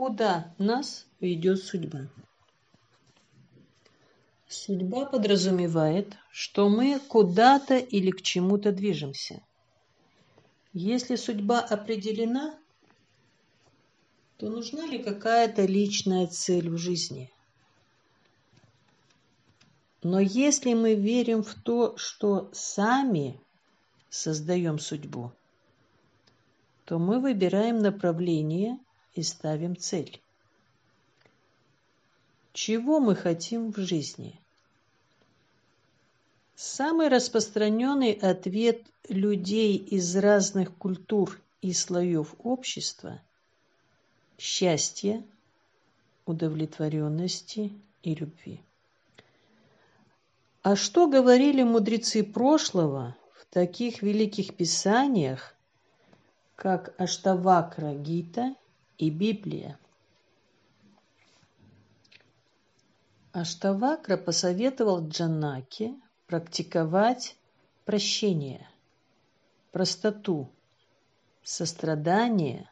куда нас ведет судьба. Судьба подразумевает, что мы куда-то или к чему-то движемся. Если судьба определена, то нужна ли какая-то личная цель в жизни? Но если мы верим в то, что сами создаем судьбу, то мы выбираем направление и ставим цель. Чего мы хотим в жизни? Самый распространенный ответ людей из разных культур и слоев общества счастья, удовлетворенности и любви. А что говорили мудрецы прошлого в таких великих писаниях, как Аштавакра Гита и Библия? Аштавакра посоветовал Джанаке практиковать прощение, простоту, сострадание,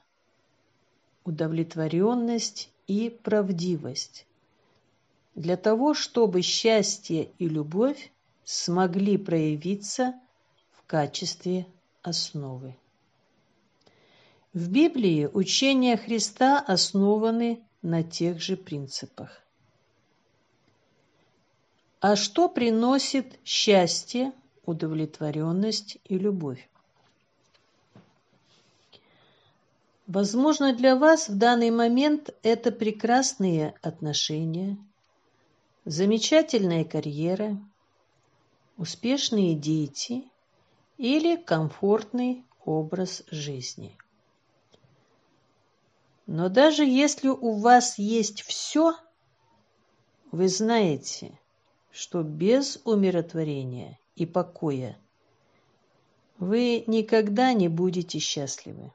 удовлетворенность и правдивость. Для того, чтобы счастье и любовь смогли проявиться в качестве основы. В Библии учения Христа основаны на тех же принципах. А что приносит счастье, удовлетворенность и любовь? Возможно, для вас в данный момент это прекрасные отношения, замечательная карьера, успешные дети или комфортный образ жизни. Но даже если у вас есть все, вы знаете, что без умиротворения и покоя вы никогда не будете счастливы.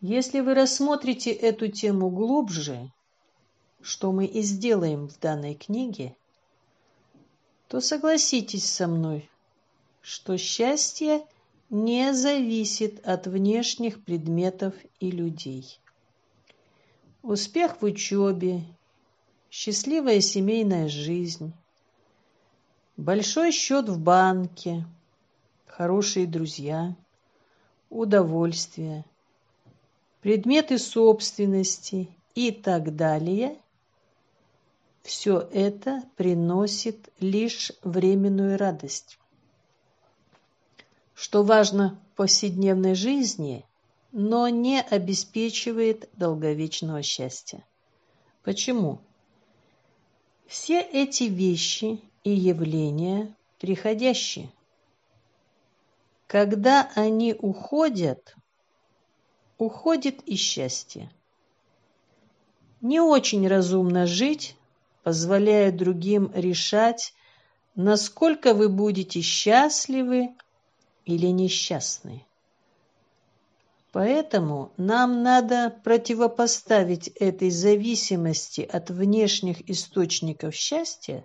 Если вы рассмотрите эту тему глубже, что мы и сделаем в данной книге, то согласитесь со мной, что счастье не зависит от внешних предметов и людей. Успех в учебе, счастливая семейная жизнь, большой счет в банке, хорошие друзья, удовольствие – предметы собственности и так далее, все это приносит лишь временную радость. Что важно в повседневной жизни, но не обеспечивает долговечного счастья. Почему? Все эти вещи и явления приходящие. Когда они уходят, уходит и счастье. Не очень разумно жить, позволяя другим решать, насколько вы будете счастливы или несчастны. Поэтому нам надо противопоставить этой зависимости от внешних источников счастья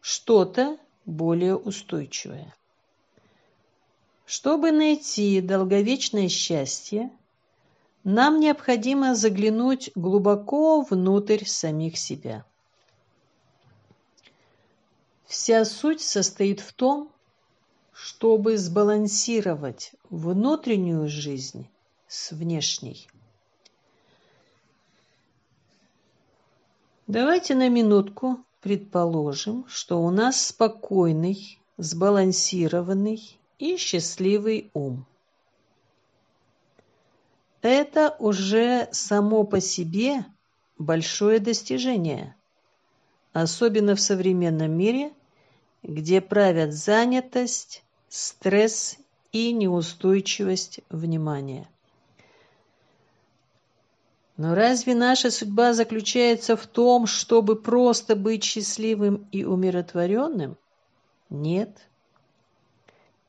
что-то более устойчивое. Чтобы найти долговечное счастье, нам необходимо заглянуть глубоко внутрь самих себя. Вся суть состоит в том, чтобы сбалансировать внутреннюю жизнь с внешней. Давайте на минутку предположим, что у нас спокойный, сбалансированный и счастливый ум. Это уже само по себе большое достижение, особенно в современном мире, где правят занятость, стресс и неустойчивость внимания. Но разве наша судьба заключается в том, чтобы просто быть счастливым и умиротворенным? Нет.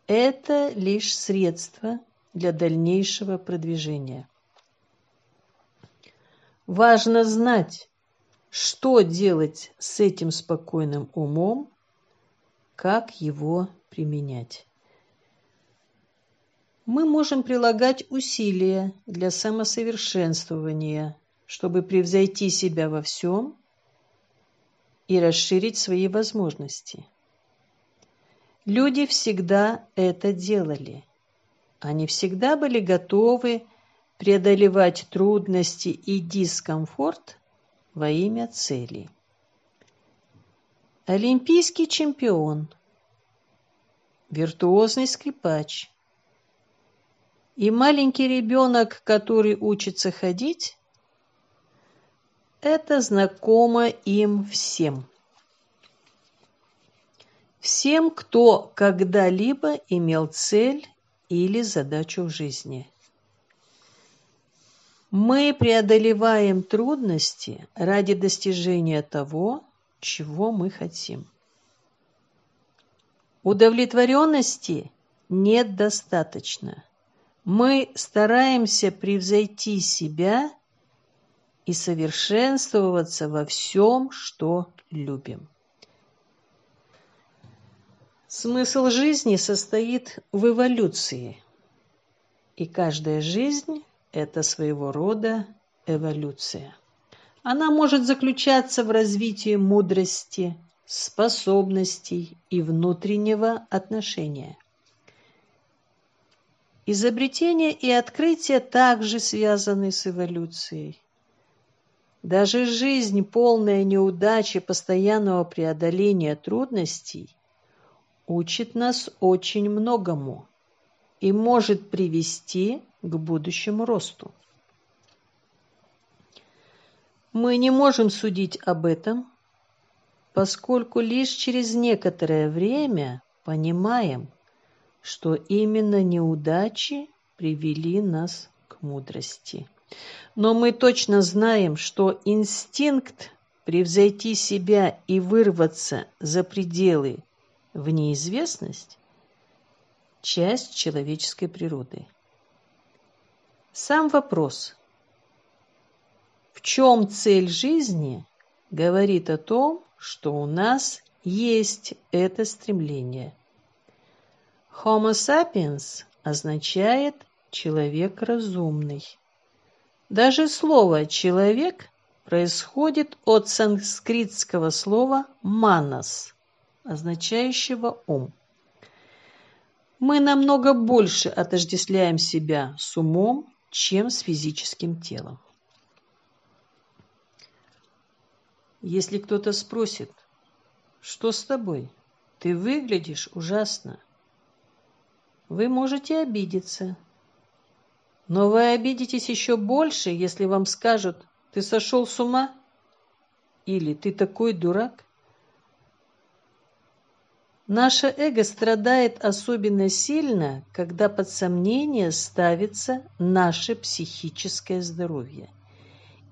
Это лишь средство для дальнейшего продвижения. Важно знать, что делать с этим спокойным умом, как его применять. Мы можем прилагать усилия для самосовершенствования, чтобы превзойти себя во всем и расширить свои возможности. Люди всегда это делали. Они всегда были готовы преодолевать трудности и дискомфорт во имя цели. Олимпийский чемпион, виртуозный скрипач и маленький ребенок, который учится ходить, это знакомо им всем. Всем, кто когда-либо имел цель или задачу в жизни. Мы преодолеваем трудности ради достижения того, чего мы хотим. Удовлетворенности нет достаточно. Мы стараемся превзойти себя и совершенствоваться во всем, что любим. Смысл жизни состоит в эволюции. И каждая жизнь – это своего рода эволюция. Она может заключаться в развитии мудрости, способностей и внутреннего отношения. Изобретения и открытия также связаны с эволюцией. Даже жизнь, полная неудачи, постоянного преодоления трудностей, учит нас очень многому и может привести к будущему росту. Мы не можем судить об этом, поскольку лишь через некоторое время понимаем, что именно неудачи привели нас к мудрости. Но мы точно знаем, что инстинкт превзойти себя и вырваться за пределы в неизвестность – часть человеческой природы. Сам вопрос «В чем цель жизни?» говорит о том, что у нас есть это стремление. Homo sapiens означает «человек разумный». Даже слово «человек» происходит от санскритского слова «манас», означающего ум. Мы намного больше отождествляем себя с умом, чем с физическим телом. Если кто-то спросит, что с тобой? Ты выглядишь ужасно. Вы можете обидеться. Но вы обидитесь еще больше, если вам скажут, ты сошел с ума? Или ты такой дурак? Наше эго страдает особенно сильно, когда под сомнение ставится наше психическое здоровье.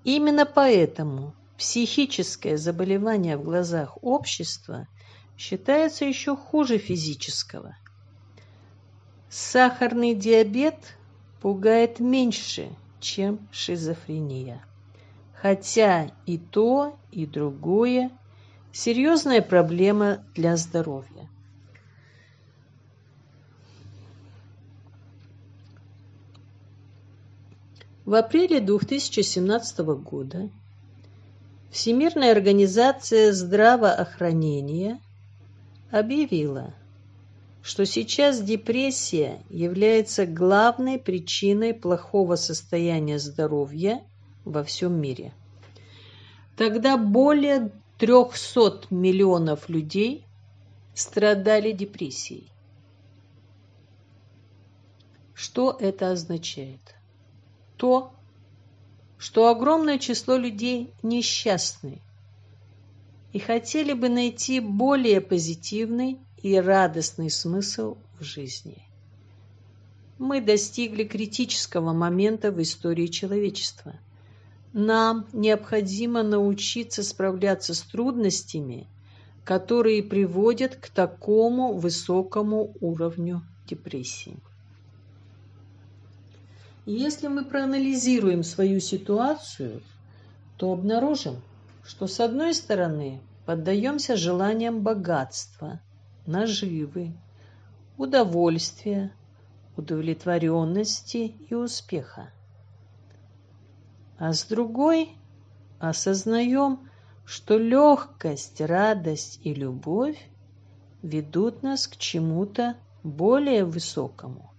Именно поэтому психическое заболевание в глазах общества считается еще хуже физического. Сахарный диабет пугает меньше, чем шизофрения. Хотя и то, и другое – серьезная проблема для здоровья. В апреле 2017 года Всемирная организация здравоохранения объявила, что сейчас депрессия является главной причиной плохого состояния здоровья во всем мире. Тогда более 300 миллионов людей страдали депрессией. Что это означает? то, что огромное число людей несчастны и хотели бы найти более позитивный и радостный смысл в жизни. Мы достигли критического момента в истории человечества. Нам необходимо научиться справляться с трудностями, которые приводят к такому высокому уровню депрессии. Если мы проанализируем свою ситуацию, то обнаружим, что с одной стороны поддаемся желаниям богатства, наживы, удовольствия, удовлетворенности и успеха. А с другой осознаем, что легкость, радость и любовь ведут нас к чему-то более высокому.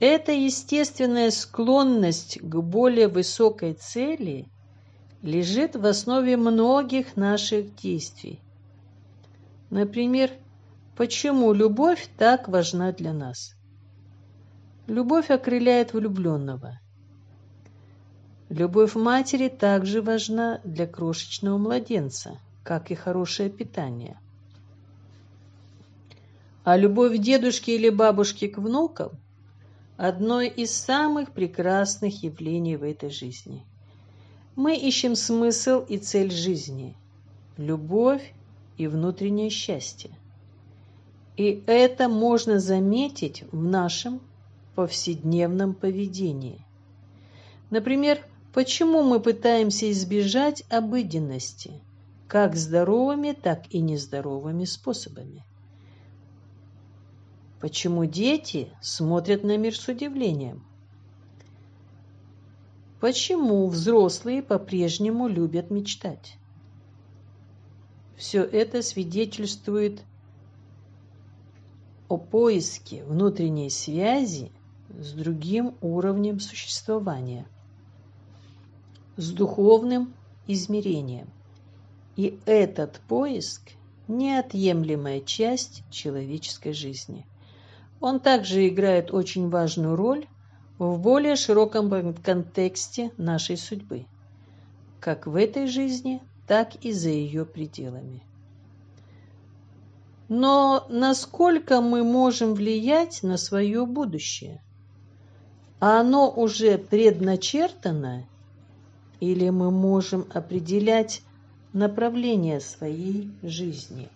Эта естественная склонность к более высокой цели лежит в основе многих наших действий. Например, почему любовь так важна для нас? Любовь окрыляет влюбленного. Любовь матери также важна для крошечного младенца, как и хорошее питание. А любовь дедушки или бабушки к внукам – одно из самых прекрасных явлений в этой жизни. Мы ищем смысл и цель жизни, любовь и внутреннее счастье. И это можно заметить в нашем повседневном поведении. Например, почему мы пытаемся избежать обыденности, как здоровыми, так и нездоровыми способами. Почему дети смотрят на мир с удивлением? Почему взрослые по-прежнему любят мечтать? Все это свидетельствует о поиске внутренней связи с другим уровнем существования, с духовным измерением. И этот поиск – неотъемлемая часть человеческой жизни – он также играет очень важную роль в более широком контексте нашей судьбы, как в этой жизни, так и за ее пределами. Но насколько мы можем влиять на свое будущее? Оно уже предначертано или мы можем определять направление своей жизни?